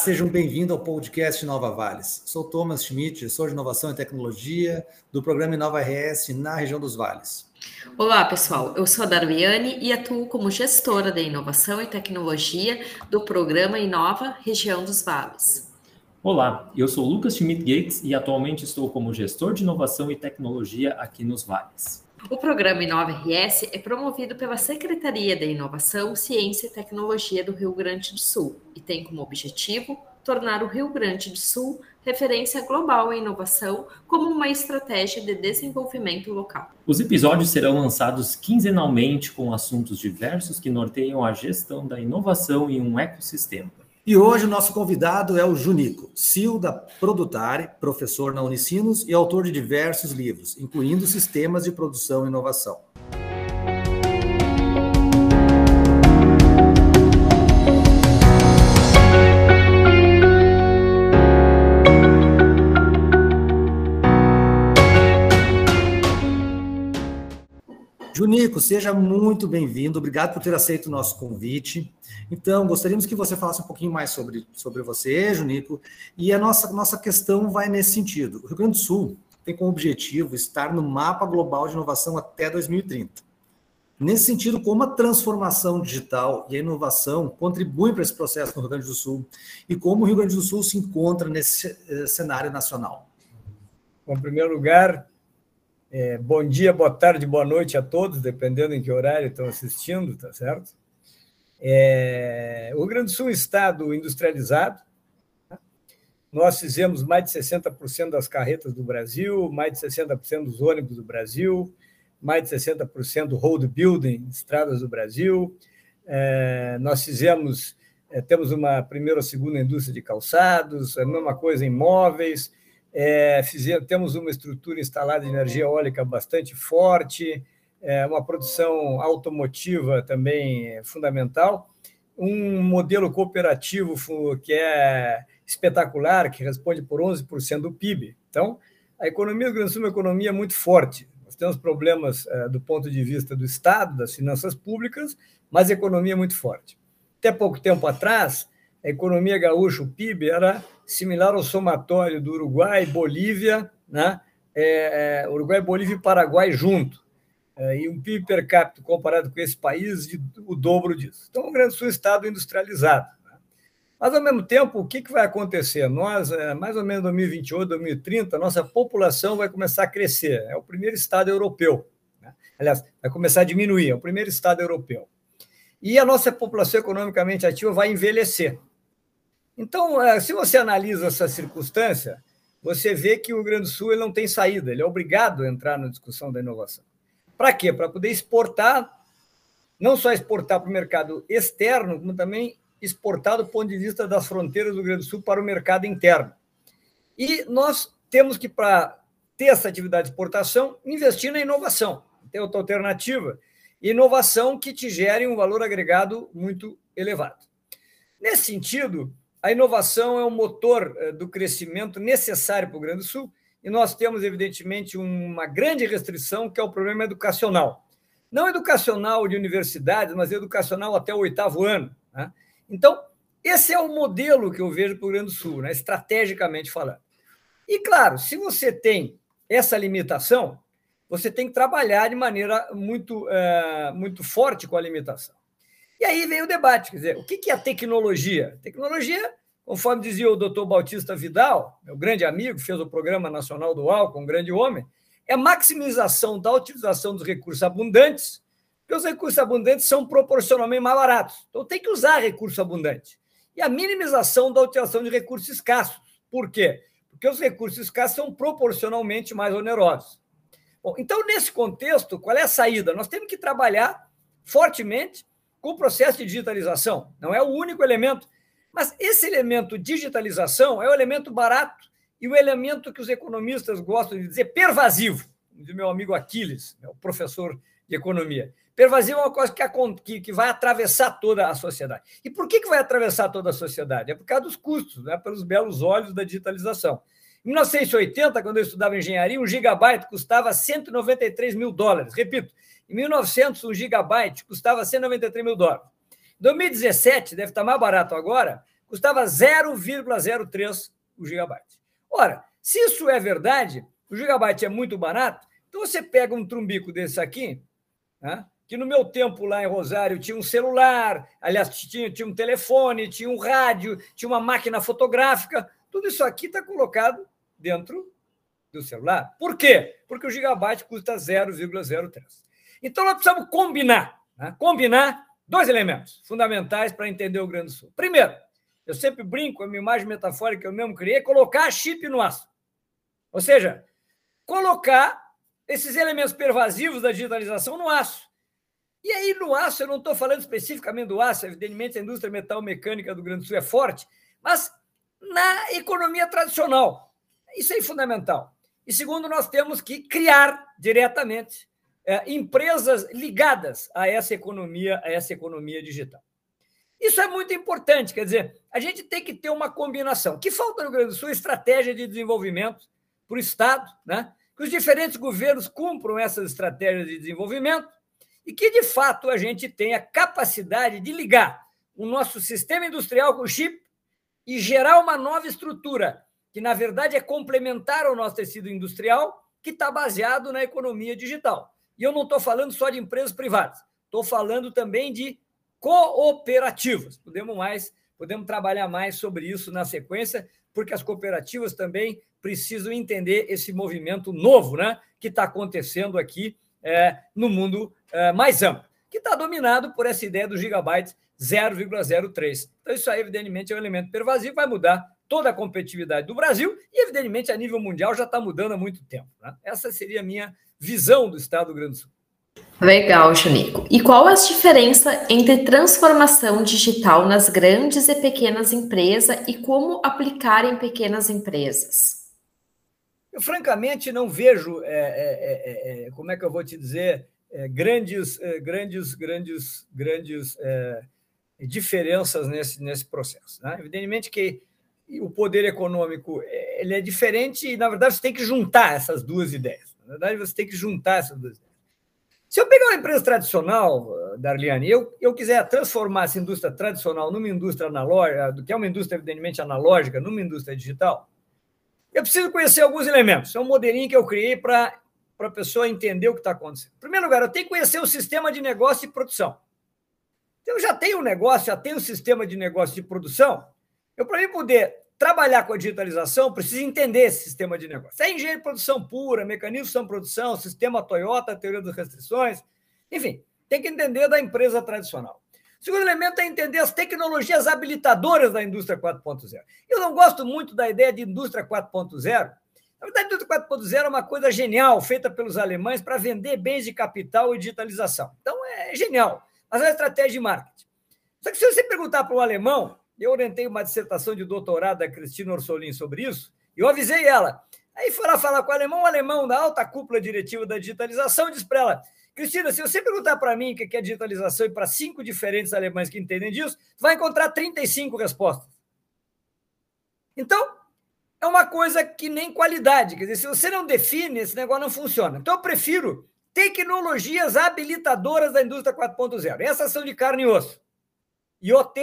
Olá, sejam bem-vindos ao podcast Nova Vales. Sou Thomas Schmidt, sou de Inovação e Tecnologia do programa Inova RS na região dos Vales. Olá, pessoal. Eu sou a Darmiane e atuo como gestora de inovação e tecnologia do programa Inova Região dos Vales. Olá, eu sou Lucas Schmidt Gates e atualmente estou como gestor de inovação e tecnologia aqui nos Vales. O programa Inova RS é promovido pela Secretaria de Inovação, Ciência e Tecnologia do Rio Grande do Sul e tem como objetivo tornar o Rio Grande do Sul referência global em inovação como uma estratégia de desenvolvimento local. Os episódios serão lançados quinzenalmente com assuntos diversos que norteiam a gestão da inovação em um ecossistema. E hoje o nosso convidado é o Junico, CEO da Produtare, professor na Unicinos e autor de diversos livros, incluindo Sistemas de Produção e Inovação. Junico, seja muito bem-vindo. Obrigado por ter aceito o nosso convite. Então, gostaríamos que você falasse um pouquinho mais sobre, sobre você, Junico, e a nossa, nossa questão vai nesse sentido. O Rio Grande do Sul tem como objetivo estar no mapa global de inovação até 2030. Nesse sentido, como a transformação digital e a inovação contribuem para esse processo no Rio Grande do Sul e como o Rio Grande do Sul se encontra nesse eh, cenário nacional? Bom, em primeiro lugar, é, bom dia, boa tarde, boa noite a todos, dependendo em que horário estão assistindo, tá certo? É, o Rio Grande do Sul é um estado industrializado. Tá? Nós fizemos mais de 60% das carretas do Brasil, mais de 60% dos ônibus do Brasil, mais de 60% do road building, estradas do Brasil. É, nós fizemos, é, temos uma primeira ou segunda indústria de calçados, a mesma coisa em móveis. É, fizemos, temos uma estrutura instalada de energia eólica bastante forte, é, uma produção automotiva também fundamental, um modelo cooperativo que é espetacular, que responde por 11% do PIB. Então, a economia do Rio Grande do Sul é uma economia muito forte. Nós temos problemas é, do ponto de vista do Estado, das finanças públicas, mas a economia é muito forte. Até pouco tempo atrás, a economia gaúcha, o PIB, era similar ao somatório do Uruguai, Bolívia, né? É, é, Uruguai, Bolívia e Paraguai junto é, e um PIB per capita comparado com esse país, de, o dobro disso. Então, o Grande Sul é um estado industrializado. Né? Mas, ao mesmo tempo, o que, que vai acontecer? Nós, é, mais ou menos em 2028, 2030, nossa população vai começar a crescer. É o primeiro estado europeu. Né? Aliás, vai começar a diminuir, é o primeiro estado europeu. E a nossa população economicamente ativa vai envelhecer. Então, é, se você analisa essa circunstância, você vê que o Grande Sul ele não tem saída, ele é obrigado a entrar na discussão da inovação. Para quê? Para poder exportar, não só exportar para o mercado externo, como também exportar do ponto de vista das fronteiras do Rio Grande do Sul para o mercado interno. E nós temos que, para ter essa atividade de exportação, investir na inovação. Tem outra alternativa, inovação que te gere um valor agregado muito elevado. Nesse sentido, a inovação é o motor eh, do crescimento necessário para o Grande Sul e nós temos, evidentemente, uma grande restrição, que é o problema educacional. Não educacional de universidades, mas educacional até o oitavo ano. Né? Então, esse é o modelo que eu vejo para o Grande Sul, né? estrategicamente falando. E, claro, se você tem essa limitação, você tem que trabalhar de maneira muito, é, muito forte com a limitação. E aí vem o debate, quer dizer, o que é tecnologia? Tecnologia Conforme dizia o doutor Bautista Vidal, meu grande amigo, fez o Programa Nacional do Álcool, um grande homem, é a maximização da utilização dos recursos abundantes, porque os recursos abundantes são proporcionalmente mais baratos. Então tem que usar recurso abundante. E a minimização da utilização de recursos escassos. Por quê? Porque os recursos escassos são proporcionalmente mais onerosos. Bom, então, nesse contexto, qual é a saída? Nós temos que trabalhar fortemente com o processo de digitalização. Não é o único elemento mas esse elemento digitalização é o elemento barato e o elemento que os economistas gostam de dizer pervasivo, do meu amigo Aquiles, o professor de economia. Pervasivo é uma coisa que, que, vai atravessar toda a sociedade. E por que, que vai atravessar toda a sociedade? É por causa dos custos, né? pelos belos olhos da digitalização. Em 1980, quando eu estudava engenharia, um gigabyte custava 193 mil dólares. Repito, em 1900, um gigabyte custava 193 mil dólares. 2017 deve estar mais barato agora, custava 0,03 o gigabyte. Ora, se isso é verdade, o gigabyte é muito barato, então você pega um trumbico desse aqui, né, que no meu tempo lá em Rosário tinha um celular, aliás, tinha, tinha um telefone, tinha um rádio, tinha uma máquina fotográfica, tudo isso aqui está colocado dentro do celular. Por quê? Porque o gigabyte custa 0,03. Então nós precisamos combinar, né? combinar dois elementos fundamentais para entender o Grande Sul. Primeiro, eu sempre brinco, a minha imagem metafórica que eu mesmo criei, é colocar chip no aço. Ou seja, colocar esses elementos pervasivos da digitalização no aço. E aí, no aço, eu não estou falando especificamente do aço, evidentemente a indústria metal mecânica do Grande Sul é forte, mas na economia tradicional. Isso é fundamental. E segundo, nós temos que criar diretamente é, empresas ligadas a essa economia, a essa economia digital. Isso é muito importante, quer dizer, a gente tem que ter uma combinação. Que falta no Rio Grande do Sul é estratégia de desenvolvimento para o Estado, né? que os diferentes governos cumpram essas estratégias de desenvolvimento e que, de fato, a gente tenha capacidade de ligar o nosso sistema industrial com o chip e gerar uma nova estrutura, que, na verdade, é complementar ao nosso tecido industrial, que está baseado na economia digital. E eu não estou falando só de empresas privadas, estou falando também de cooperativas. Podemos mais, podemos trabalhar mais sobre isso na sequência, porque as cooperativas também precisam entender esse movimento novo, né, que está acontecendo aqui é, no mundo é, mais amplo, que está dominado por essa ideia do gigabyte 0,03. Então, isso aí, evidentemente, é um elemento pervasivo, vai mudar toda a competitividade do Brasil e, evidentemente, a nível mundial já está mudando há muito tempo. Né? Essa seria a minha visão do Estado do Rio Grande do Sul. Legal, Chanico. E qual a diferença entre transformação digital nas grandes e pequenas empresas e como aplicar em pequenas empresas? Eu, francamente, não vejo, é, é, é, como é que eu vou te dizer, grandes, grandes, grandes, grandes diferenças nesse, nesse processo. Né? Evidentemente que o poder econômico ele é diferente e, na verdade, você tem que juntar essas duas ideias. Na verdade, você tem que juntar essas duas. Se eu pegar uma empresa tradicional, Darliane, e eu, eu quiser transformar essa indústria tradicional numa indústria analógica, que é uma indústria evidentemente analógica, numa indústria digital, eu preciso conhecer alguns elementos. É um modelinho que eu criei para a pessoa entender o que está acontecendo. Em primeiro lugar, eu tenho que conhecer o sistema de negócio e produção. Então, eu já tenho um negócio, já tenho um sistema de negócio de produção. Eu, para mim poder trabalhar com a digitalização, preciso entender esse sistema de negócio. É engenharia de produção pura, mecanismo de produção, sistema Toyota, teoria das restrições, enfim, tem que entender da empresa tradicional. O segundo elemento é entender as tecnologias habilitadoras da indústria 4.0. Eu não gosto muito da ideia de indústria 4.0. Na verdade, a indústria 4.0 é uma coisa genial, feita pelos alemães para vender bens de capital e digitalização. Então, é genial, mas é uma estratégia de marketing. Só que se você perguntar para um alemão eu orientei uma dissertação de doutorado da Cristina Orsolin sobre isso, e eu avisei ela. Aí foi lá falar com o alemão, o alemão da alta cúpula diretiva da digitalização, disse para ela: Cristina, se você perguntar para mim o que é digitalização e para cinco diferentes alemães que entendem disso, vai encontrar 35 respostas. Então, é uma coisa que nem qualidade. Quer dizer, se você não define, esse negócio não funciona. Então, eu prefiro tecnologias habilitadoras da indústria 4.0. Essas são de carne e osso. IoT,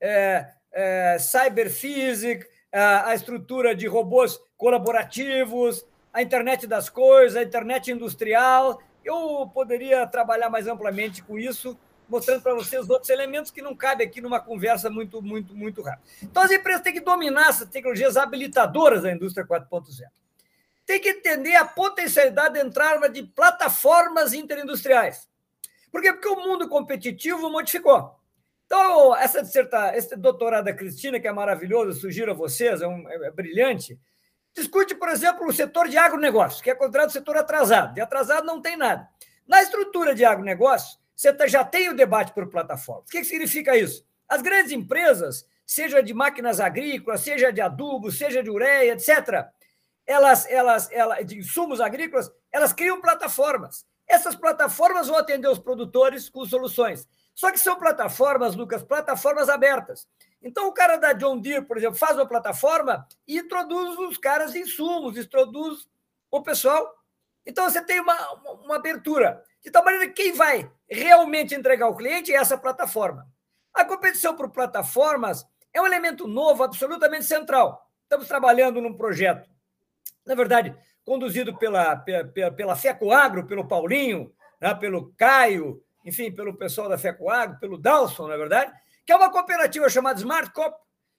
é, é, cyberphysics, a, a estrutura de robôs colaborativos, a internet das coisas, a internet industrial. Eu poderia trabalhar mais amplamente com isso, mostrando para vocês outros elementos que não cabem aqui numa conversa muito, muito, muito rápida. Então, as empresas têm que dominar essas tecnologias habilitadoras da indústria 4.0. Tem que entender a potencialidade de entrada de plataformas interindustriais. Por quê? Porque o mundo competitivo modificou. Então, essa disserta, esse doutorado da Cristina, que é maravilhoso, sugiro a vocês, é, um, é, é brilhante, discute, por exemplo, o setor de agronegócio, que é considerado setor atrasado. De atrasado não tem nada. Na estrutura de agronegócio, você tá, já tem o debate por plataforma. O que significa isso? As grandes empresas, seja de máquinas agrícolas, seja de adubo, seja de ureia, etc., elas, elas, elas, de insumos agrícolas, elas criam plataformas. Essas plataformas vão atender os produtores com soluções. Só que são plataformas, Lucas, plataformas abertas. Então, o cara da John Deere, por exemplo, faz uma plataforma e introduz os caras de insumos, introduz o pessoal. Então, você tem uma, uma abertura. De tal maneira que quem vai realmente entregar ao cliente é essa plataforma. A competição por plataformas é um elemento novo, absolutamente central. Estamos trabalhando num projeto, na verdade, conduzido pela, pela, pela FECOAGRO, pelo Paulinho, né, pelo Caio, enfim, pelo pessoal da FECOAGRO, pelo Dalson, na verdade, que é uma cooperativa chamada Smart Cop,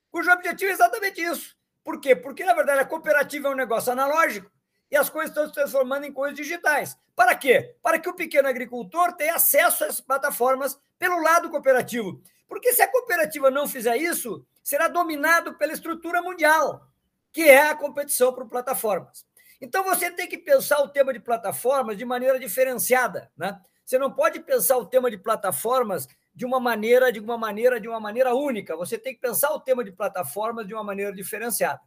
cujo objetivo é exatamente isso. Por quê? Porque, na verdade, a cooperativa é um negócio analógico e as coisas estão se transformando em coisas digitais. Para quê? Para que o pequeno agricultor tenha acesso essas plataformas pelo lado cooperativo. Porque se a cooperativa não fizer isso, será dominado pela estrutura mundial, que é a competição por plataformas. Então você tem que pensar o tema de plataformas de maneira diferenciada, né? Você não pode pensar o tema de plataformas de uma maneira, de uma maneira, de uma maneira única. Você tem que pensar o tema de plataformas de uma maneira diferenciada.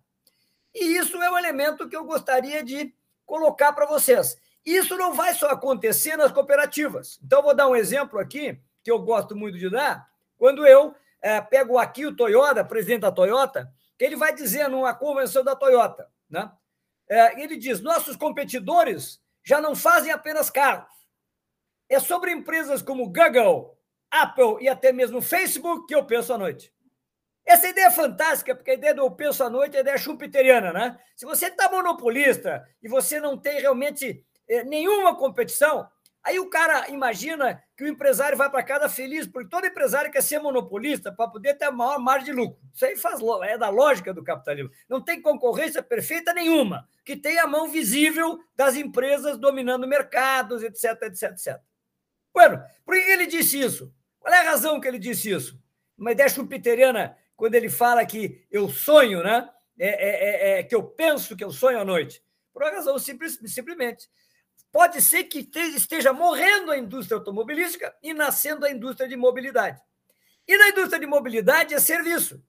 E isso é um elemento que eu gostaria de colocar para vocês. Isso não vai só acontecer nas cooperativas. Então, vou dar um exemplo aqui, que eu gosto muito de dar, quando eu é, pego aqui o Toyota, presidente da Toyota, que ele vai dizer numa convenção da Toyota, né? É, ele diz: nossos competidores já não fazem apenas carros. É sobre empresas como Google, Apple e até mesmo Facebook que eu penso à noite. Essa ideia é fantástica, porque a ideia do eu penso à noite é a ideia chupiteriana, né? Se você está monopolista e você não tem realmente é, nenhuma competição, aí o cara imagina que o empresário vai para casa feliz, porque todo empresário quer ser monopolista para poder ter a maior margem de lucro. Isso aí faz, é da lógica do capitalismo. Não tem concorrência perfeita nenhuma, que tenha a mão visível das empresas dominando mercados, etc, etc, etc. Bueno, por que ele disse isso? Qual é a razão que ele disse isso? Uma ideia chupiteriana, quando ele fala que eu sonho, né? É, é, é, é que eu penso que eu sonho à noite. Por uma razão simples, simplesmente. Pode ser que esteja morrendo a indústria automobilística e nascendo a indústria de mobilidade. E na indústria de mobilidade é serviço.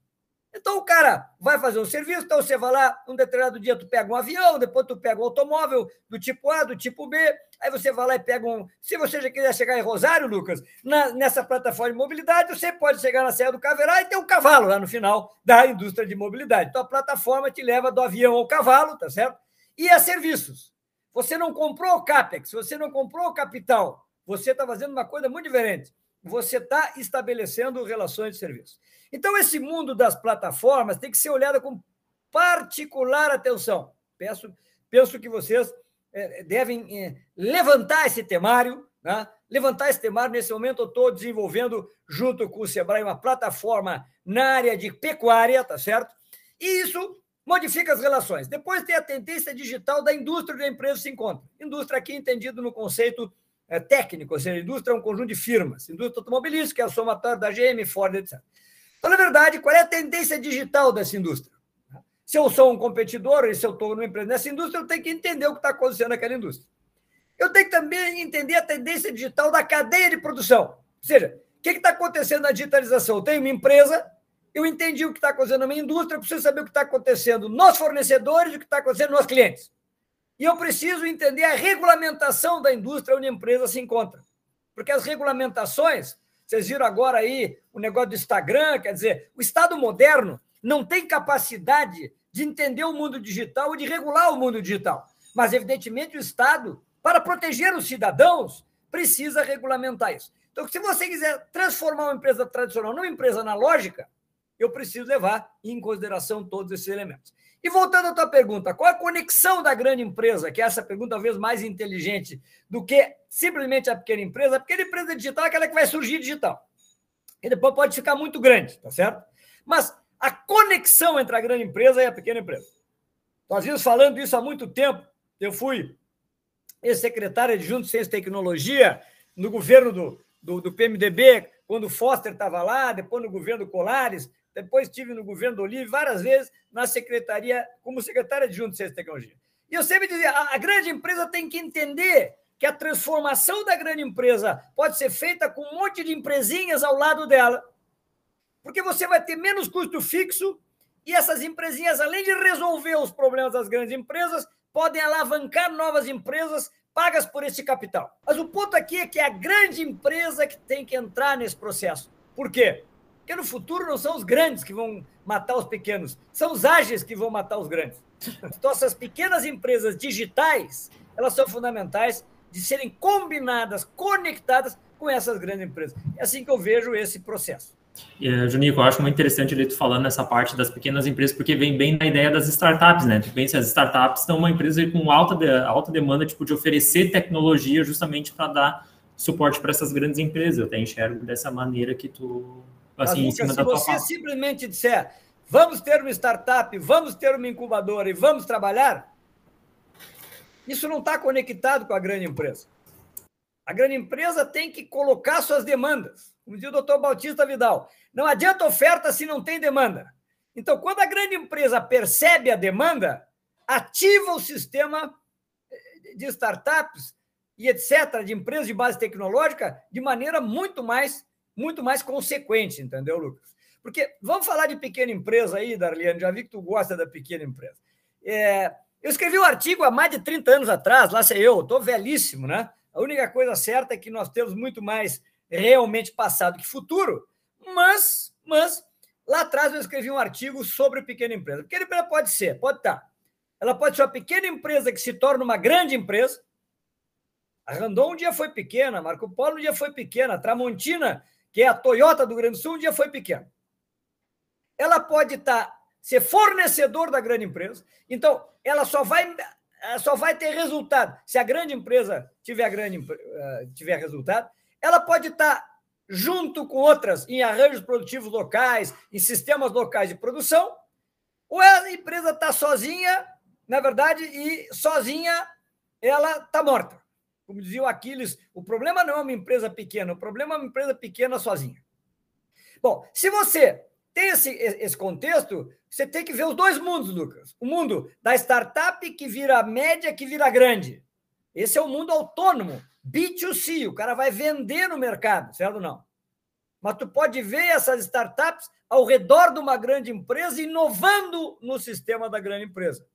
Então o cara vai fazer um serviço, então você vai lá, um determinado dia tu pega um avião, depois tu pega um automóvel do tipo A, do tipo B, aí você vai lá e pega um. Se você já quiser chegar em Rosário, Lucas, na, nessa plataforma de mobilidade, você pode chegar na Serra do Caverá e ter um cavalo lá no final da indústria de mobilidade. Então a plataforma te leva do avião ao cavalo, tá certo? E a serviços. Você não comprou o CAPEX, você não comprou o capital, você está fazendo uma coisa muito diferente você está estabelecendo relações de serviço. Então, esse mundo das plataformas tem que ser olhado com particular atenção. Peço, penso que vocês é, devem é, levantar esse temário, né? levantar esse temário. Nesse momento, eu estou desenvolvendo, junto com o Sebrae, uma plataforma na área de pecuária, tá certo? E isso modifica as relações. Depois tem a tendência digital da indústria da empresa se encontra. Indústria aqui entendido no conceito é, técnico, ou seja, a indústria é um conjunto de firmas. Indústria automobilística é a somatória da GM, Ford, etc. Então, na verdade, qual é a tendência digital dessa indústria? Se eu sou um competidor e se eu estou numa empresa nessa indústria, eu tenho que entender o que está acontecendo naquela indústria. Eu tenho que também entender a tendência digital da cadeia de produção. Ou seja, o que está acontecendo na digitalização? Eu tenho uma empresa, eu entendi o que está acontecendo na minha indústria, eu preciso saber o que está acontecendo nos fornedores e o que está acontecendo nos clientes. E eu preciso entender a regulamentação da indústria onde a empresa se encontra. Porque as regulamentações, vocês viram agora aí o negócio do Instagram, quer dizer, o Estado moderno não tem capacidade de entender o mundo digital e de regular o mundo digital. Mas, evidentemente, o Estado, para proteger os cidadãos, precisa regulamentar isso. Então, se você quiser transformar uma empresa tradicional numa empresa analógica, eu preciso levar em consideração todos esses elementos. E voltando à tua pergunta, qual a conexão da grande empresa, que é essa pergunta talvez mais inteligente do que simplesmente a pequena empresa? A pequena empresa digital é aquela que vai surgir digital. E depois pode ficar muito grande, tá certo? Mas a conexão entre a grande empresa e a pequena empresa. Nós vimos falando isso há muito tempo. Eu fui ex-secretário de Ciência e Tecnologia no governo do, do, do PMDB, quando o Foster estava lá, depois no governo Colares, depois estive no governo do Olive várias vezes na secretaria, como secretária de Junta de Ciência e Tecnologia. E eu sempre dizia: a, a grande empresa tem que entender que a transformação da grande empresa pode ser feita com um monte de empresinhas ao lado dela, porque você vai ter menos custo fixo e essas empresinhas, além de resolver os problemas das grandes empresas, podem alavancar novas empresas pagas por esse capital. Mas o ponto aqui é que é a grande empresa que tem que entrar nesse processo. Por quê? Porque no futuro não são os grandes que vão matar os pequenos, são os ágeis que vão matar os grandes. Então, essas pequenas empresas digitais, elas são fundamentais de serem combinadas, conectadas com essas grandes empresas. É assim que eu vejo esse processo. Uh, Junico, eu acho muito interessante ele falando nessa parte das pequenas empresas, porque vem bem da ideia das startups, né? Tu pensa, as startups são uma empresa com alta, de, alta demanda tipo, de oferecer tecnologia justamente para dar suporte para essas grandes empresas. Eu até enxergo dessa maneira que tu, assim, Mas, se tua você simplesmente disser, vamos ter uma startup, vamos ter uma incubadora e vamos trabalhar, isso não está conectado com a grande empresa. A grande empresa tem que colocar suas demandas. Como dizia o doutor Bautista Vidal, não adianta oferta se não tem demanda. Então, quando a grande empresa percebe a demanda, ativa o sistema de startups e etc., de empresas de base tecnológica, de maneira muito mais, muito mais consequente, entendeu, Lucas? Porque vamos falar de pequena empresa aí, Darliane, já vi que tu gosta da pequena empresa. É, eu escrevi um artigo há mais de 30 anos atrás, lá sei eu, estou velhíssimo, né? A única coisa certa é que nós temos muito mais realmente passado que futuro, mas, mas lá atrás eu escrevi um artigo sobre pequena empresa. Pequena empresa pode ser, pode estar. Ela pode ser uma pequena empresa que se torna uma grande empresa. A Randon um dia foi pequena, Marco Polo um dia foi pequena, a Tramontina, que é a Toyota do Grande Sul, um dia foi pequena. Ela pode estar ser fornecedor da grande empresa. Então, ela só vai só vai ter resultado se a grande empresa tiver, grande, uh, tiver resultado. Ela pode estar junto com outras em arranjos produtivos locais, em sistemas locais de produção, ou a empresa está sozinha, na verdade, e sozinha ela está morta. Como dizia o Aquiles, o problema não é uma empresa pequena, o problema é uma empresa pequena sozinha. Bom, se você tem esse, esse contexto, você tem que ver os dois mundos, Lucas. O mundo da startup que vira média, que vira grande. Esse é o mundo autônomo, B2C, o cara vai vender no mercado, certo ou não? Mas tu pode ver essas startups ao redor de uma grande empresa inovando no sistema da grande empresa.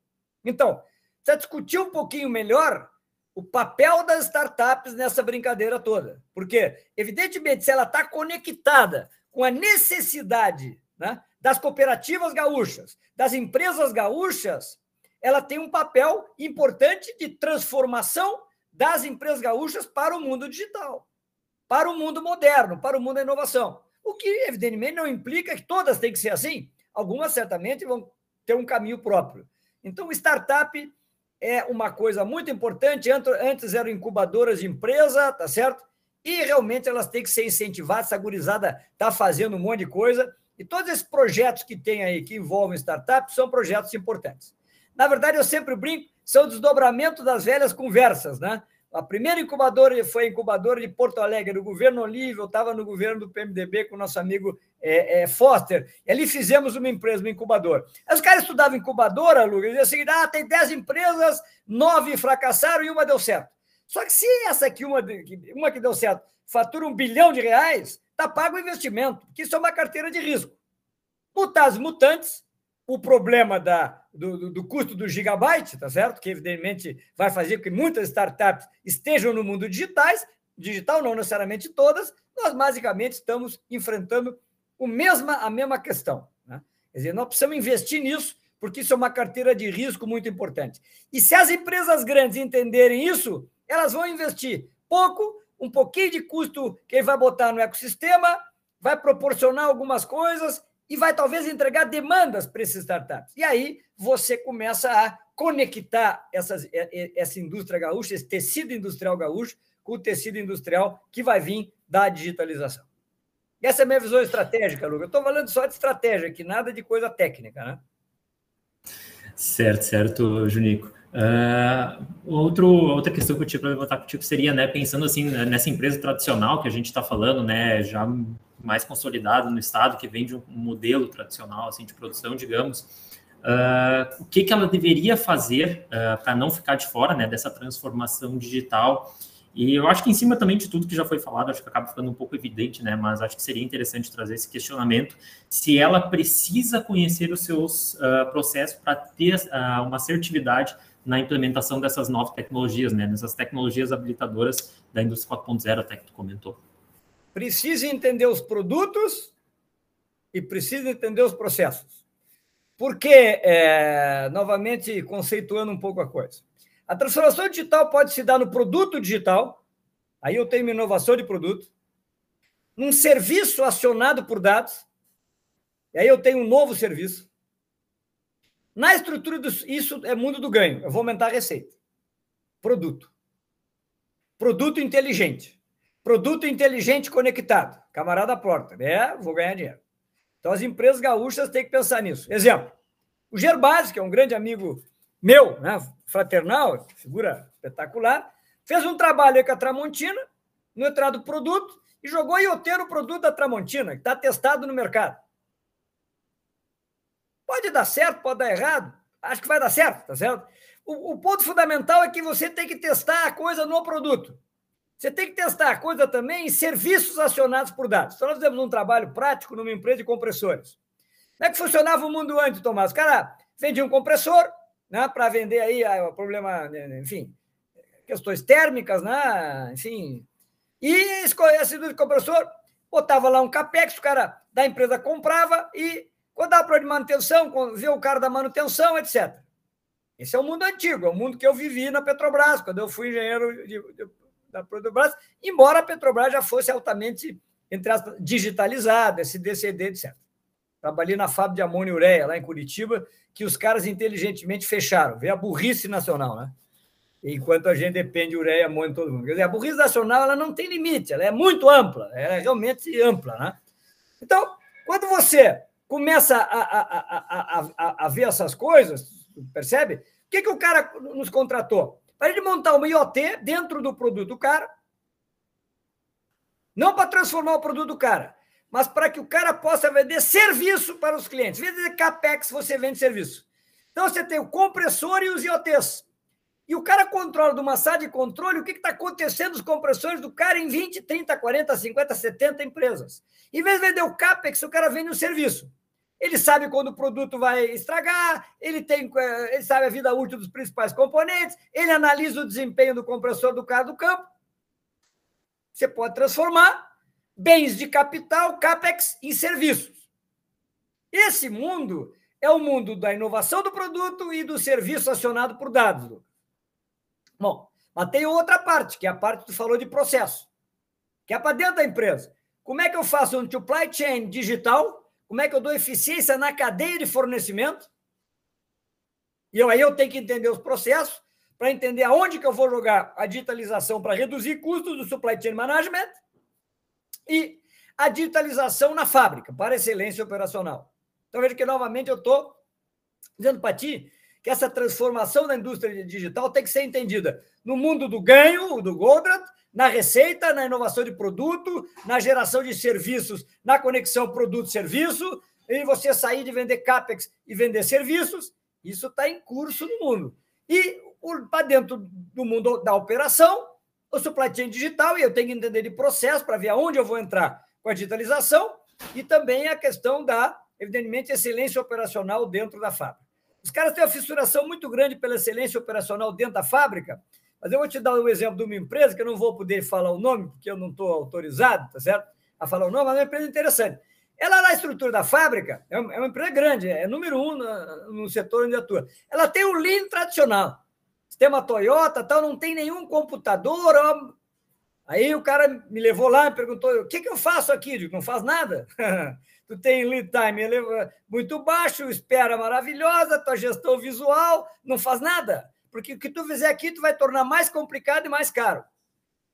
Então, precisa discutir um pouquinho melhor o papel das startups nessa brincadeira toda. Porque, evidentemente, se ela está conectada com a necessidade né, das cooperativas gaúchas, das empresas gaúchas, ela tem um papel importante de transformação das empresas gaúchas para o mundo digital, para o mundo moderno, para o mundo da inovação. O que, evidentemente, não implica que todas têm que ser assim. Algumas, certamente, vão ter um caminho próprio. Então, startup é uma coisa muito importante. Antes eram incubadoras de empresa, tá certo? E realmente elas têm que ser incentivadas. Essa gurizada está fazendo um monte de coisa. E todos esses projetos que tem aí, que envolvem startups, são projetos importantes. Na verdade, eu sempre brinco, são desdobramento das velhas conversas, né? A primeira incubadora foi a incubadora de Porto Alegre, do governo Olívio, eu estava no governo do PMDB com o nosso amigo é, é, Foster, e ali fizemos uma empresa, uma incubadora. Aí os caras estudavam incubadora, Lucas, e assim, ah, tem 10 empresas, nove fracassaram e uma deu certo. Só que se essa aqui, uma, uma que deu certo, fatura um bilhão de reais, está pago o investimento, porque isso é uma carteira de risco. Mutas mutantes, o problema da, do, do, custo do gigabyte, tá certo? Que evidentemente vai fazer com que muitas startups estejam no mundo digitais, digital não necessariamente todas, nós basicamente estamos enfrentando o mesma, a mesma questão. Né? Quer dizer, nós precisamos investir nisso, porque isso é uma carteira de risco muito importante. E se as empresas grandes entenderem isso, elas vão investir pouco um pouquinho de custo que ele vai botar no ecossistema, vai proporcionar algumas coisas e vai talvez entregar demandas para esses startups. E aí você começa a conectar essas, essa indústria gaúcha, esse tecido industrial gaúcho, com o tecido industrial que vai vir da digitalização. Essa é a minha visão estratégica, Lucas. Eu estou falando só de estratégia aqui, nada de coisa técnica, né? Certo, certo, Junico. Uh, outro, outra questão que eu tinha para levantar contigo seria, né, pensando assim né, nessa empresa tradicional que a gente está falando, né, já mais consolidada no estado, que vem de um modelo tradicional assim de produção, digamos, uh, o que, que ela deveria fazer uh, para não ficar de fora, né, dessa transformação digital? E eu acho que em cima também de tudo que já foi falado, acho que acaba ficando um pouco evidente, né? Mas acho que seria interessante trazer esse questionamento se ela precisa conhecer os seus processos para ter uma assertividade na implementação dessas novas tecnologias, né? Nessas tecnologias habilitadoras da indústria 4.0, até que tu comentou. Precisa entender os produtos e precisa entender os processos. Porque, é, novamente, conceituando um pouco a coisa. A transformação digital pode se dar no produto digital, aí eu tenho uma inovação de produto. num serviço acionado por dados, e aí eu tenho um novo serviço. Na estrutura do, isso é mundo do ganho. Eu vou aumentar a receita. Produto. Produto inteligente. Produto inteligente conectado. Camarada porta. É, vou ganhar dinheiro. Então as empresas gaúchas têm que pensar nisso. Exemplo. O Gerbasi, que é um grande amigo meu, né, fraternal, figura espetacular, fez um trabalho com a Tramontina, no entrada do produto, e jogou ioteiro o produto da Tramontina, que está testado no mercado. Pode dar certo, pode dar errado. Acho que vai dar certo, tá certo? O, o ponto fundamental é que você tem que testar a coisa no produto. Você tem que testar a coisa também em serviços acionados por dados. Então, nós fizemos um trabalho prático numa empresa de compressores. Como é que funcionava o mundo antes, Tomás? O cara vendia um compressor né, para vender aí ah, o problema, né, enfim, questões térmicas, né, enfim, e esse do compressor, botava lá um capex, o cara da empresa comprava e quando dava para de manutenção, via o cara da manutenção, etc. Esse é o mundo antigo, é o mundo que eu vivi na Petrobras, quando eu fui engenheiro de, de, da Petrobras, embora a Petrobras já fosse altamente, entre aspas, digitalizada, SDCD, etc. Trabalhei na fábrica de amônia e ureia, lá em Curitiba, que os caras inteligentemente fecharam. Vê a burrice nacional, né? enquanto a gente depende de ureia muito todo mundo. Quer dizer, a burrice nacional ela não tem limite, ela é muito ampla, ela é realmente ampla. Né? Então, quando você começa a, a, a, a, ver essas coisas, percebe? O que, que o cara nos contratou? Para ele montar uma IoT dentro do produto do cara, não para transformar o produto do cara, mas para que o cara possa vender serviço para os clientes. Vender CAPEX, você vende serviço. Então, você tem o compressor e os IoTs. E o cara controla de uma sala de controle o que está acontecendo nos compressores do cara em 20, 30, 40, 50, 70 empresas. Em vez de vender o CAPEX, o cara vende um serviço. Ele sabe quando o produto vai estragar, ele, tem, eh, ele sabe a vida útil dos principais componentes, ele analisa o desempenho do compressor do cara do campo. Você pode transformar bens de capital, CAPEX, em serviços. Esse mundo é o mundo da inovação do produto e do serviço acionado por dados. Bom, mas tem outra parte, que é a parte que tu falou de processo, que é para dentro da empresa. Como é que eu faço um supply chain digital? Como é que eu dou eficiência na cadeia de fornecimento? E eu, aí eu tenho que entender os processos para entender aonde que eu vou jogar a digitalização para reduzir custos do supply chain management e a digitalização na fábrica para excelência operacional. Então veja que novamente eu estou dizendo para ti que essa transformação da indústria digital tem que ser entendida no mundo do ganho, do Goldratt, na receita, na inovação de produto, na geração de serviços, na conexão produto-serviço, e você sair de vender CAPEX e vender serviços, isso está em curso no mundo. E para dentro do mundo da operação, o supply chain digital, e eu tenho que entender de processo para ver aonde eu vou entrar com a digitalização, e também a questão da, evidentemente, excelência operacional dentro da fábrica. Os caras têm uma fissuração muito grande pela excelência operacional dentro da fábrica, mas eu vou te dar o um exemplo de uma empresa, que eu não vou poder falar o nome, porque eu não estou autorizado, tá certo? A falar o nome, mas é uma empresa interessante. Ela, na estrutura da fábrica, é uma é empresa grande, é número um no setor onde atua. Ela tem o Lean tradicional. Sistema Toyota, tal, não tem nenhum computador. Ó. Aí o cara me levou lá e perguntou: o que, que eu faço aqui? Eu digo, não faz nada. tu tem lead time muito baixo, espera maravilhosa, tua gestão visual não faz nada. Porque o que tu fizer aqui, tu vai tornar mais complicado e mais caro.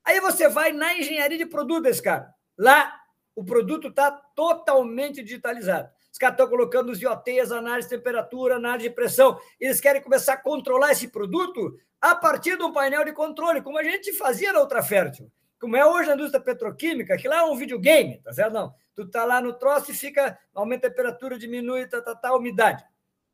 Aí você vai na engenharia de produto desse cara. Lá, o produto está totalmente digitalizado. Os caras estão colocando os IoTs, análise de temperatura, análise de pressão. Eles querem começar a controlar esse produto a partir de um painel de controle, como a gente fazia na outra fértil. Como é hoje na indústria petroquímica, que lá é um videogame, tá certo? Não tu tá lá no troço e fica, aumenta a temperatura, diminui, tá, tá, tá, a umidade.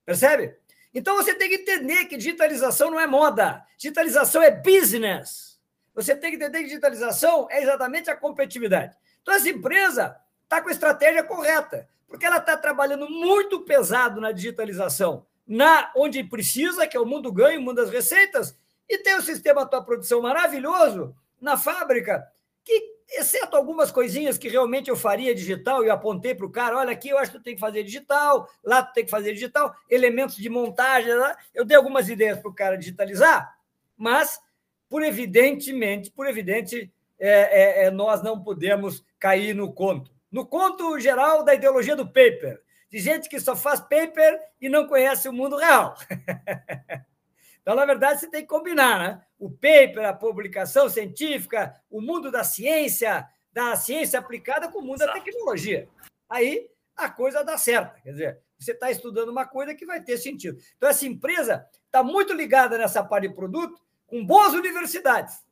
Percebe? Então você tem que entender que digitalização não é moda, digitalização é business. Você tem que entender que digitalização é exatamente a competitividade. Então essa empresa está com a estratégia correta, porque ela está trabalhando muito pesado na digitalização, na onde precisa, que é o mundo ganho, o mundo das receitas, e tem o sistema tua produção maravilhoso na fábrica, que exceto algumas coisinhas que realmente eu faria digital, e apontei para o cara: olha, aqui eu acho que tu tem que fazer digital, lá tu tem que fazer digital, elementos de montagem, eu dei algumas ideias para o cara digitalizar, mas, por evidentemente, por evidente, é, é, é, nós não podemos cair no conto. No conto geral da ideologia do paper, de gente que só faz paper e não conhece o mundo real. então, na verdade, você tem que combinar, né? O paper, a publicação científica, o mundo da ciência, da ciência aplicada com o mundo da tecnologia. Aí a coisa dá certo. Quer dizer, você está estudando uma coisa que vai ter sentido. Então, essa empresa está muito ligada nessa parte de produto com boas universidades,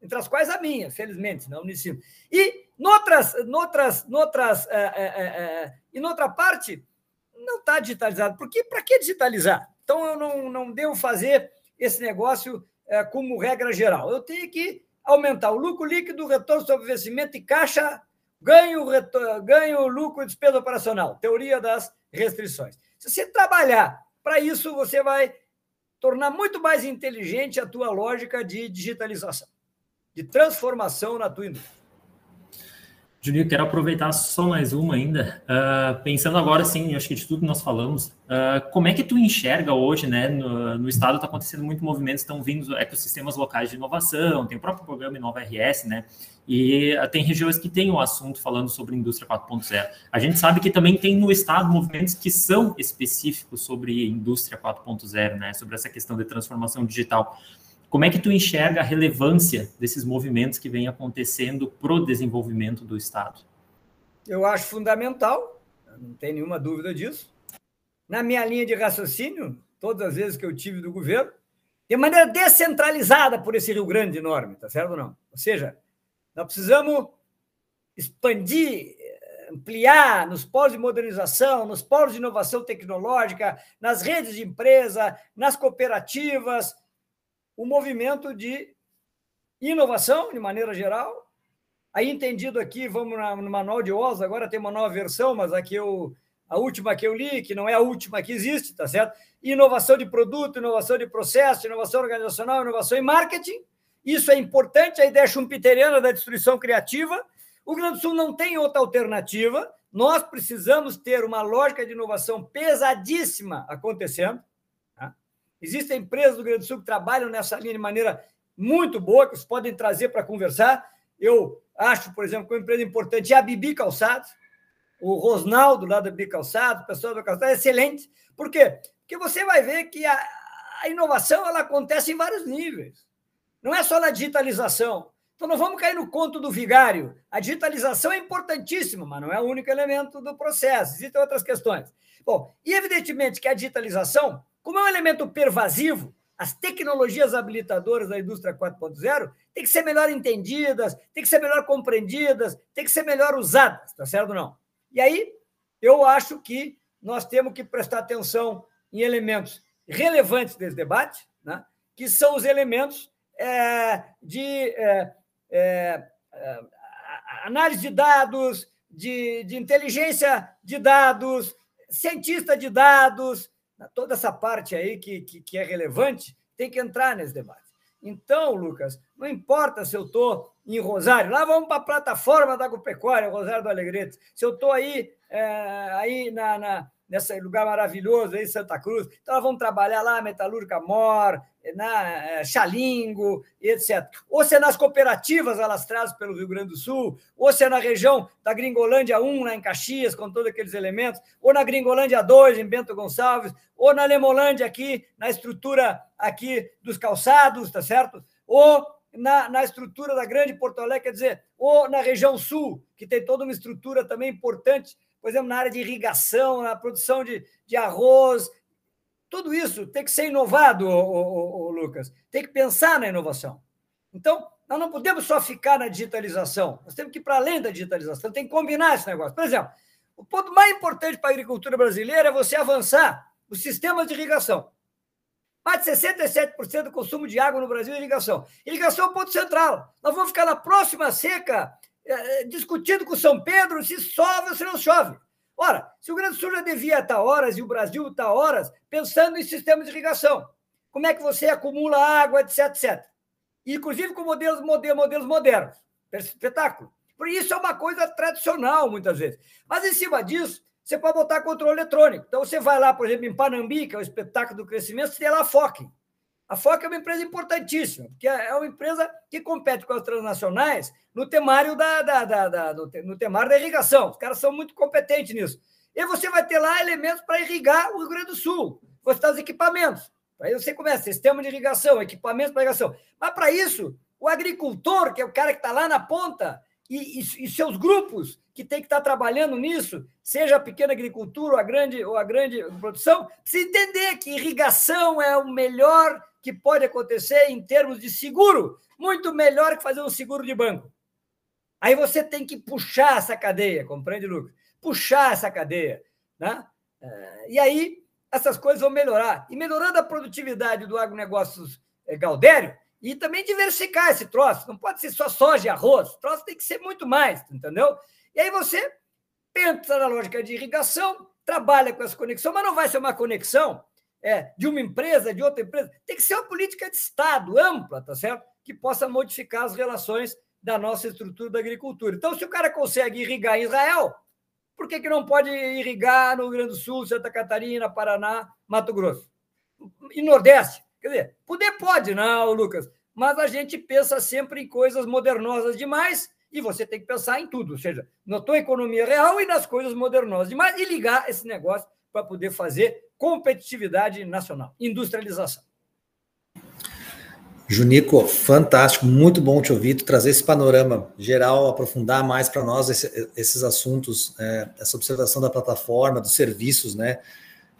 entre as quais a minha, felizmente, na Unicino. E, noutras, noutras, noutras, é, é, é, e noutra parte, não está digitalizado. Porque para que digitalizar? Então, eu não, não devo fazer esse negócio como regra geral. Eu tenho que aumentar o lucro líquido, o retorno sobre investimento e caixa, ganho, retorno, ganho lucro e despesa operacional. Teoria das restrições. Se você trabalhar para isso, você vai tornar muito mais inteligente a tua lógica de digitalização, de transformação na tua indústria. Juninho, quero aproveitar só mais uma ainda. Uh, pensando agora, sim, acho que de tudo que nós falamos, uh, como é que tu enxerga hoje, né? No, no estado está acontecendo muito movimentos, estão vindo ecossistemas locais de inovação, tem o próprio programa Inova RS, né? E uh, tem regiões que têm o um assunto falando sobre indústria 4.0. A gente sabe que também tem no estado movimentos que são específicos sobre indústria 4.0, né? Sobre essa questão de transformação digital. Como é que tu enxerga a relevância desses movimentos que vêm acontecendo para o desenvolvimento do Estado? Eu acho fundamental, não tem nenhuma dúvida disso. Na minha linha de raciocínio, todas as vezes que eu tive do governo, de maneira descentralizada por esse Rio Grande enorme, tá certo ou não? Ou seja, nós precisamos expandir, ampliar nos polos de modernização, nos polos de inovação tecnológica, nas redes de empresa, nas cooperativas, o movimento de inovação, de maneira geral. Aí, entendido aqui, vamos no manual de Oz, agora tem uma nova versão, mas aqui eu, a última que eu li, que não é a última que existe, tá certo? Inovação de produto, inovação de processo, inovação organizacional, inovação em marketing. Isso é importante, a ideia schumpeteriana da destruição criativa. O Rio Grande do Sul não tem outra alternativa. Nós precisamos ter uma lógica de inovação pesadíssima acontecendo. Existem empresas do Rio Grande do Sul que trabalham nessa linha de maneira muito boa, que vocês podem trazer para conversar. Eu acho, por exemplo, que uma empresa importante é a Bibi Calçados, o Rosnaldo lá da Bibi Calçados, o pessoal da Calçados, é excelente. Por quê? Porque você vai ver que a, a inovação ela acontece em vários níveis. Não é só na digitalização. Então, não vamos cair no conto do vigário. A digitalização é importantíssima, mas não é o único elemento do processo. Existem outras questões. Bom, e evidentemente que a digitalização como é um elemento pervasivo, as tecnologias habilitadoras da indústria 4.0 têm que ser melhor entendidas, têm que ser melhor compreendidas, têm que ser melhor usadas, tá certo ou não? E aí, eu acho que nós temos que prestar atenção em elementos relevantes desse debate, né? que são os elementos é, de é, é, é análise de dados, de, de inteligência de dados, cientista de dados, toda essa parte aí que, que, que é relevante tem que entrar nesse debate. Então, Lucas, não importa se eu estou em Rosário, lá vamos para a plataforma da agropecuária, Rosário do Alegrete. Se eu estou aí, é, aí na, na, nesse lugar maravilhoso aí, Santa Cruz. Então, nós vamos trabalhar lá, Metalúrgica Mor, na é, Xalingo, etc. Ou se é nas cooperativas alastradas pelo Rio Grande do Sul, ou se é na região da Gringolândia 1, lá em Caxias, com todos aqueles elementos, ou na Gringolândia 2, em Bento Gonçalves, ou na Lemolândia aqui, na estrutura aqui dos calçados, tá certo? Ou na, na estrutura da Grande Porto Alegre, quer dizer, ou na região sul, que tem toda uma estrutura também importante por exemplo, na área de irrigação, na produção de, de arroz. Tudo isso tem que ser inovado, Lucas. Tem que pensar na inovação. Então, nós não podemos só ficar na digitalização. Nós temos que ir para além da digitalização. Tem que combinar esse negócio. Por exemplo, o ponto mais importante para a agricultura brasileira é você avançar os sistemas de irrigação. Mais de 67% do consumo de água no Brasil é irrigação. Irrigação é o ponto central. Nós vamos ficar na próxima seca discutindo com São Pedro se chove ou se não chove. Ora, se o Grande Sul já devia estar horas e o Brasil está horas pensando em sistemas de irrigação, como é que você acumula água, etc, etc. Inclusive com modelos, modelos, modelos modernos. Espetáculo. Por isso é uma coisa tradicional, muitas vezes. Mas em cima disso, você pode botar controle eletrônico. Então você vai lá, por exemplo, em Panambi, que é o espetáculo do crescimento, você tem lá Foque. A Foca é uma empresa importantíssima, porque é uma empresa que compete com as transnacionais no temário da, da, da, da no temário da irrigação. Os caras são muito competentes nisso. E você vai ter lá elementos para irrigar o Rio Grande do Sul. Você está os equipamentos. Aí você começa, sistema de irrigação, equipamentos para irrigação. Mas para isso, o agricultor, que é o cara que está lá na ponta, e, e, e, seus grupos que tem que estar tá trabalhando nisso, seja a pequena agricultura ou a grande, ou a grande produção, precisa entender que irrigação é o melhor que pode acontecer em termos de seguro, muito melhor que fazer um seguro de banco. Aí você tem que puxar essa cadeia, compreende, Lucas? Puxar essa cadeia. Né? É, e aí essas coisas vão melhorar. E melhorando a produtividade do agronegócios é, Galdério, e também diversificar esse troço. Não pode ser só soja e arroz. O troço tem que ser muito mais, entendeu? E aí você pensa na lógica de irrigação, trabalha com essa conexão, mas não vai ser uma conexão é, de uma empresa, de outra empresa. Tem que ser uma política de Estado ampla, tá certo? Que possa modificar as relações da nossa estrutura da agricultura. Então, se o cara consegue irrigar em Israel, por que, que não pode irrigar no Rio Grande do Sul, Santa Catarina, Paraná, Mato Grosso? E Nordeste? Quer dizer, poder pode, não, Lucas, mas a gente pensa sempre em coisas modernosas demais e você tem que pensar em tudo, ou seja, na tua economia real e nas coisas modernosas demais e ligar esse negócio para poder fazer competitividade nacional, industrialização. Junico, fantástico, muito bom te ouvir, trazer esse panorama geral, aprofundar mais para nós esse, esses assuntos, é, essa observação da plataforma, dos serviços, né?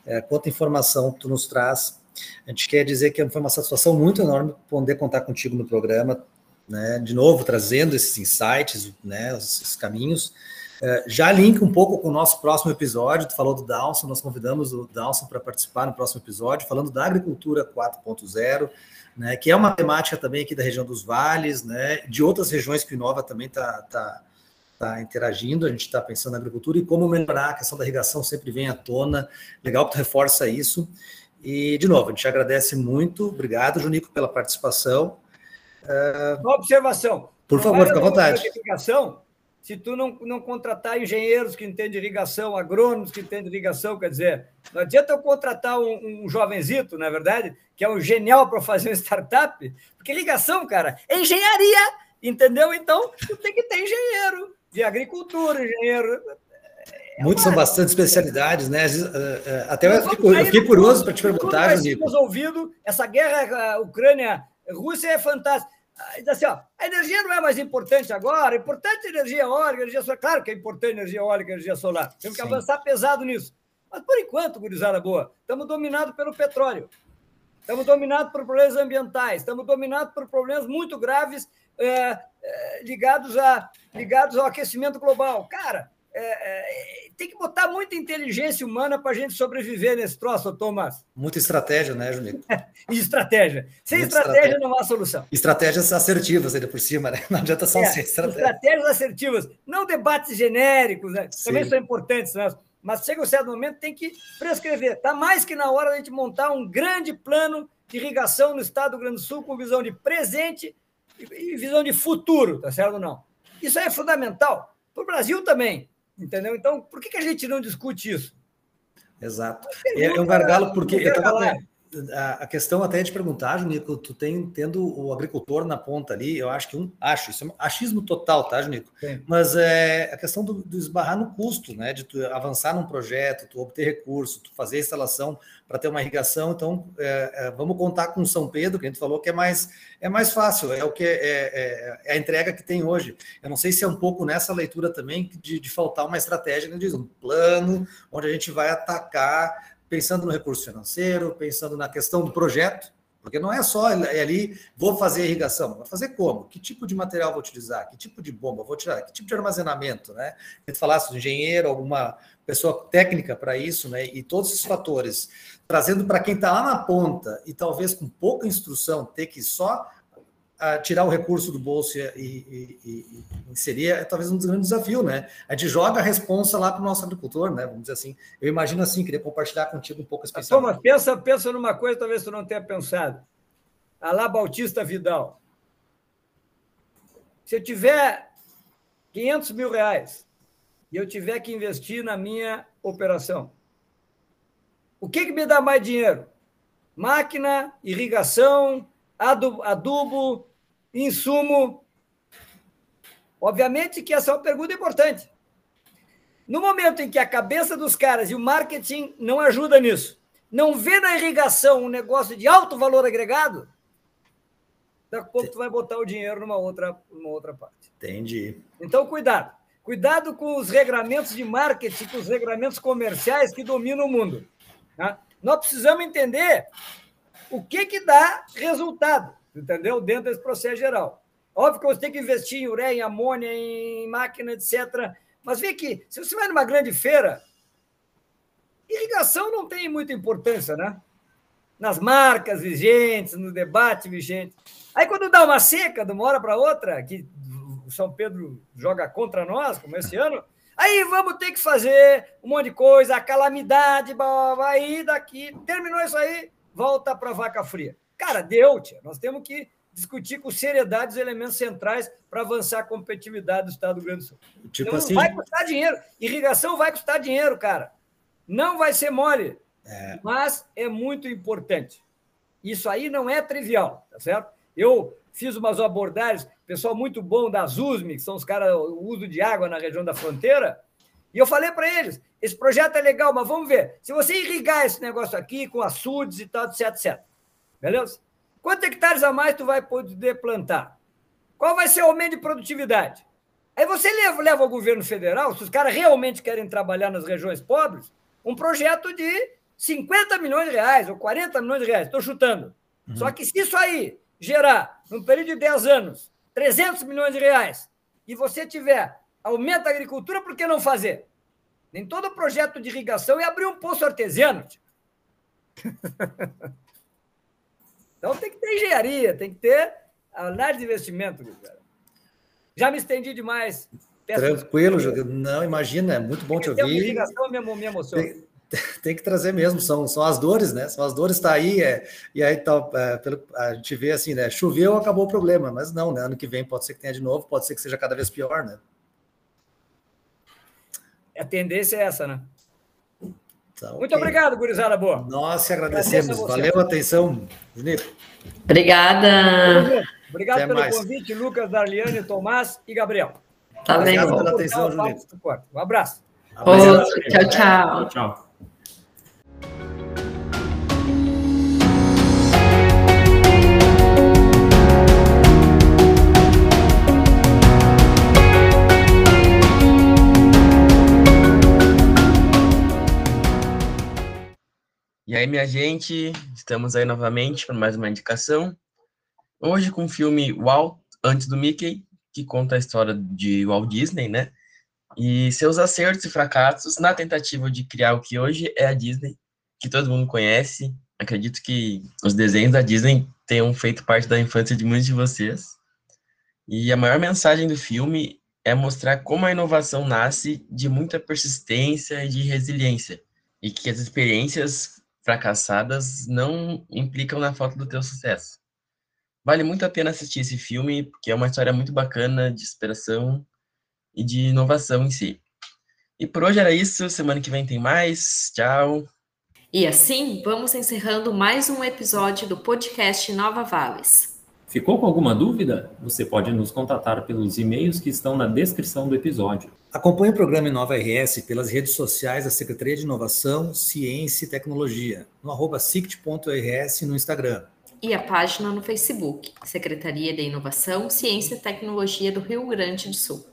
É, quanta informação tu nos traz a gente quer dizer que foi uma satisfação muito enorme poder contar contigo no programa, né? De novo, trazendo esses insights, né? Esses caminhos. É, já linka um pouco com o nosso próximo episódio. Tu falou do Downson, nós convidamos o Downson para participar no próximo episódio, falando da agricultura 4.0. Né, que é uma temática também aqui da região dos vales, né, de outras regiões que o Inova também está tá, tá interagindo, a gente está pensando na agricultura e como melhorar, a questão da irrigação sempre vem à tona, legal que tu reforça isso, e, de novo, a gente agradece muito. Obrigado, Junico, pela participação. Uh... Uma observação. Por favor, fica à vontade. Se tu não, não contratar engenheiros que entendem irrigação, agrônomos que entendem irrigação, quer dizer, não adianta eu contratar um, um jovenzito, na é verdade, que é um genial para fazer uma startup, porque irrigação, cara, é engenharia, entendeu? Então, tu tem que ter engenheiro de agricultura, engenheiro é Muitos são bastante especialidades, né? Eh, eh, até eu fiquei, eu fiquei curioso para te perguntar, Nico. ouvido, essa guerra Ucrânia-Rússia é fantástica. Assim, ó, a energia não é mais importante agora, é importante energia eólica, energia solar. Claro que é importante a energia eólica, energia solar. Temos que Sim. avançar pesado nisso. Mas, por enquanto, gurizada boa, estamos dominados pelo petróleo. Estamos dominados por problemas ambientais, estamos dominados por problemas muito graves é, é, ligados, a, ligados ao aquecimento global. Cara, é, é, tem que botar muita inteligência humana para a gente sobreviver nesse troço, Thomas. Muita estratégia, né, Juninho? e estratégia. Sem estratégia, estratégia, não há solução. Estratégias assertivas ainda por cima, né? Não adianta só é, ser estratégia. Estratégias assertivas, não debates genéricos, né? Também são importantes, né? Mas chega um certo momento, tem que prescrever. Está mais que na hora da gente montar um grande plano de irrigação no estado do Rio Grande do Sul com visão de presente e visão de futuro, tá certo ou não? Isso é fundamental. Para o Brasil também. Entendeu? Então, por que, que a gente não discute isso? Exato. É, é um gargalo porque eu tava, a questão até é de perguntar, Junico, tu tem tendo o agricultor na ponta ali, eu acho que um acho, isso é um achismo total, tá, Junico? Sim. Mas é a questão do, do, esbarrar no custo, né? De tu avançar num projeto, tu obter recurso, tu fazer a instalação para ter uma irrigação. Então, é, é, vamos contar com São Pedro, que a gente falou que é mais é mais fácil, é o que é, é, é a entrega que tem hoje. Eu não sei se é um pouco nessa leitura também de, de faltar uma estratégia, né, diz, um plano onde a gente vai atacar pensando no recurso financeiro, pensando na questão do projeto, porque não é só ali, vou fazer irrigação, vou fazer como? Que tipo de material vou utilizar? Que tipo de bomba vou tirar? Que tipo de armazenamento, né? Gente falasse do engenheiro, alguma pessoa técnica para isso, né? E todos esses fatores, trazendo para quem está lá na ponta e talvez com pouca instrução, ter que só a tirar o recurso do bolso e, e, e, e inserir é talvez um dos grandes desafios, né? A gente joga a responsa lá para o nosso agricultor, né? Vamos dizer assim. Eu imagino assim, queria compartilhar contigo um pouco esse pensamento. Thomas, pensa, pensa numa coisa, talvez tu não tenha pensado. Alá Bautista Vidal. Se eu tiver 500 mil reais e eu tiver que investir na minha operação, o que, que me dá mais dinheiro? máquina, irrigação, adubo, insumo. Obviamente que essa é uma pergunta importante. No momento em que a cabeça dos caras e o marketing não ajuda nisso, não vê na irrigação um negócio de alto valor agregado, daqui a pouco tu vai botar o dinheiro numa outra, numa outra parte. Entendi. Então, cuidado. Cuidado com os regramentos de marketing, com os regramentos comerciais que dominam o mundo. Tá? Nós precisamos entender o que, que dá resultado, entendeu? Dentro desse processo geral. Óbvio que você tem que investir em ureia, em amônia, em máquina, etc. Mas vê que, se você vai numa grande feira, irrigação não tem muita importância, né? Nas marcas vigentes, no debate vigente. Aí, quando dá uma seca de uma hora para outra, que o São Pedro joga contra nós, como esse ano, aí vamos ter que fazer um monte de coisa, a calamidade, blá, blá, aí daqui, terminou isso aí, volta para a vaca fria. Cara, deu, tia. Nós temos que discutir com seriedade os elementos centrais para avançar a competitividade do Estado do Rio Grande do Sul. Tipo então, assim... Vai custar dinheiro. Irrigação vai custar dinheiro, cara. Não vai ser mole. É. Mas é muito importante. Isso aí não é trivial, tá certo? Eu fiz umas abordagens, pessoal muito bom da USM, que são os caras, o uso de água na região da fronteira, e eu falei para eles: esse projeto é legal, mas vamos ver. Se você irrigar esse negócio aqui com açudes e tal, etc, etc. Beleza? Quantos hectares a mais tu vai poder plantar? Qual vai ser o aumento de produtividade? Aí você leva, leva ao governo federal, se os caras realmente querem trabalhar nas regiões pobres, um projeto de 50 milhões de reais ou 40 milhões de reais, estou chutando. Uhum. Só que se isso aí gerar, num período de 10 anos, 300 milhões de reais, e você tiver aumento a agricultura, por que não fazer? Nem todo projeto de irrigação é abrir um poço artesiano. Então tem que ter engenharia, tem que ter análise de investimento, cara. Já me estendi demais. Peço Tranquilo, Júlio. Não, imagina, é muito bom te ouvir. Ligação, me, me emociona. Tem, tem, que trazer mesmo, são, são as dores, né? São as dores, está aí, é, e aí tá, é, pelo, a gente vê assim, né? Choveu, acabou o problema, mas não, né? Ano que vem pode ser que tenha de novo, pode ser que seja cada vez pior, né? A tendência é essa, né? Então, Muito okay. obrigado, gurizada boa. Nós que agradecemos. Valeu a atenção, Junito. Obrigada. Obrigado Até pelo mais. convite, Lucas, Darliane, Tomás e Gabriel. Tá bem. Obrigado pela atenção, Junito. Um abraço. tchau, tchau. Tchau. E aí, minha gente, estamos aí novamente para mais uma indicação. Hoje com o filme Walt, antes do Mickey, que conta a história de Walt Disney, né? E seus acertos e fracassos na tentativa de criar o que hoje é a Disney, que todo mundo conhece. Acredito que os desenhos da Disney tenham feito parte da infância de muitos de vocês. E a maior mensagem do filme é mostrar como a inovação nasce de muita persistência e de resiliência, e que as experiências fracassadas não implicam na falta do teu sucesso. Vale muito a pena assistir esse filme, porque é uma história muito bacana de inspiração e de inovação em si. E por hoje era isso, semana que vem tem mais. Tchau. E assim, vamos encerrando mais um episódio do podcast Nova Vales. Ficou com alguma dúvida? Você pode nos contatar pelos e-mails que estão na descrição do episódio. Acompanhe o programa Inova RS pelas redes sociais da Secretaria de Inovação, Ciência e Tecnologia, no arroba sict.rs no Instagram. E a página no Facebook, Secretaria de Inovação, Ciência e Tecnologia do Rio Grande do Sul.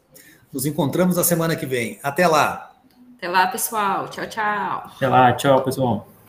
Nos encontramos na semana que vem. Até lá! Até lá, pessoal. Tchau, tchau. Até lá, tchau, pessoal.